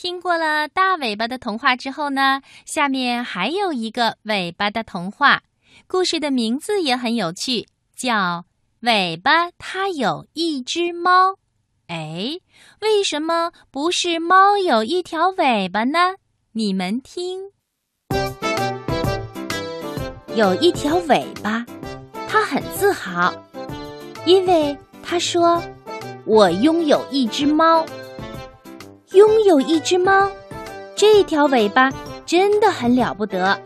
听过了大尾巴的童话之后呢，下面还有一个尾巴的童话，故事的名字也很有趣，叫《尾巴它有一只猫》。哎，为什么不是猫有一条尾巴呢？你们听，有一条尾巴，它很自豪，因为它说：“我拥有一只猫。”拥有一只猫，这条尾巴真的很了不得，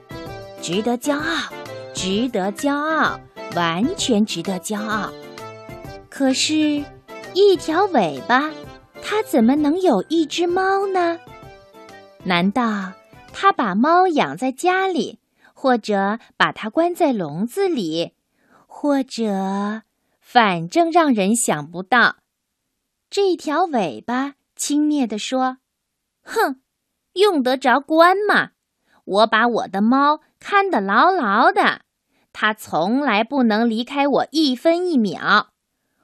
值得骄傲，值得骄傲，完全值得骄傲。可是，一条尾巴，它怎么能有一只猫呢？难道他把猫养在家里，或者把它关在笼子里，或者，反正让人想不到，这条尾巴。轻蔑地说：“哼，用得着关吗？我把我的猫看得牢牢的，它从来不能离开我一分一秒。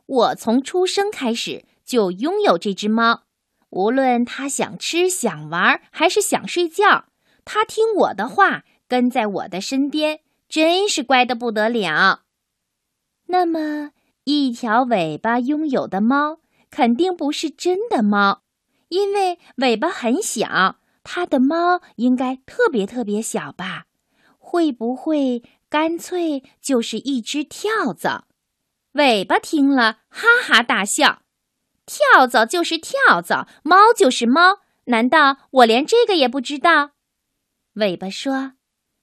我从出生开始就拥有这只猫，无论它想吃、想玩还是想睡觉，它听我的话，跟在我的身边，真是乖得不得了。那么，一条尾巴拥有的猫。”肯定不是真的猫，因为尾巴很小，它的猫应该特别特别小吧？会不会干脆就是一只跳蚤？尾巴听了哈哈大笑：“跳蚤就是跳蚤，猫就是猫，难道我连这个也不知道？”尾巴说：“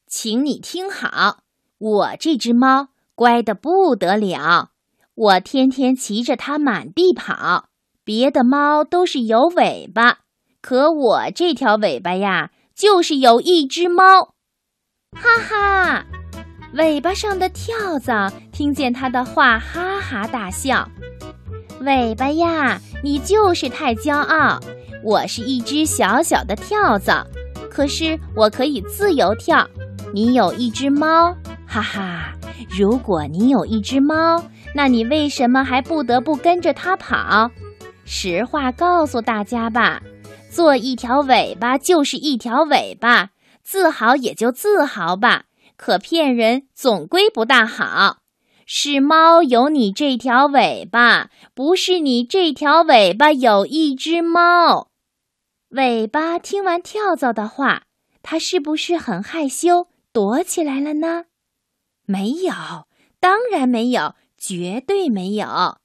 请你听好，我这只猫乖得不得了。”我天天骑着它满地跑，别的猫都是有尾巴，可我这条尾巴呀，就是有一只猫。哈哈，尾巴上的跳蚤听见他的话，哈哈大笑。尾巴呀，你就是太骄傲。我是一只小小的跳蚤，可是我可以自由跳。你有一只猫，哈哈。如果你有一只猫，那你为什么还不得不跟着它跑？实话告诉大家吧，做一条尾巴就是一条尾巴，自豪也就自豪吧。可骗人总归不大好。是猫有你这条尾巴，不是你这条尾巴有一只猫。尾巴听完跳蚤的话，它是不是很害羞，躲起来了呢？没有，当然没有，绝对没有。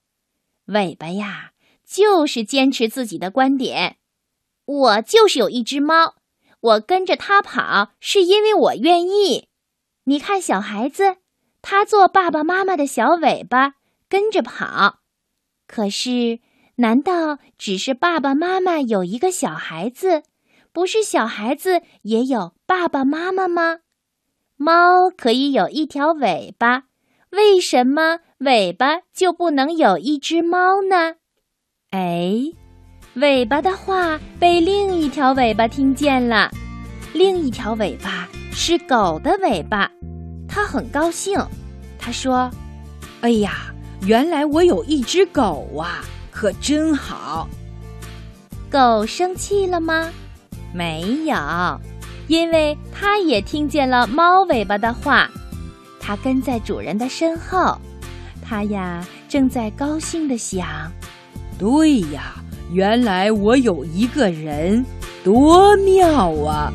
尾巴呀，就是坚持自己的观点。我就是有一只猫，我跟着它跑，是因为我愿意。你看，小孩子，他做爸爸妈妈的小尾巴，跟着跑。可是，难道只是爸爸妈妈有一个小孩子，不是小孩子也有爸爸妈妈吗？猫可以有一条尾巴，为什么尾巴就不能有一只猫呢？哎，尾巴的话被另一条尾巴听见了。另一条尾巴是狗的尾巴，它很高兴。它说：“哎呀，原来我有一只狗啊，可真好。”狗生气了吗？没有。因为它也听见了猫尾巴的话，它跟在主人的身后，它呀正在高兴地想：对呀，原来我有一个人，多妙啊！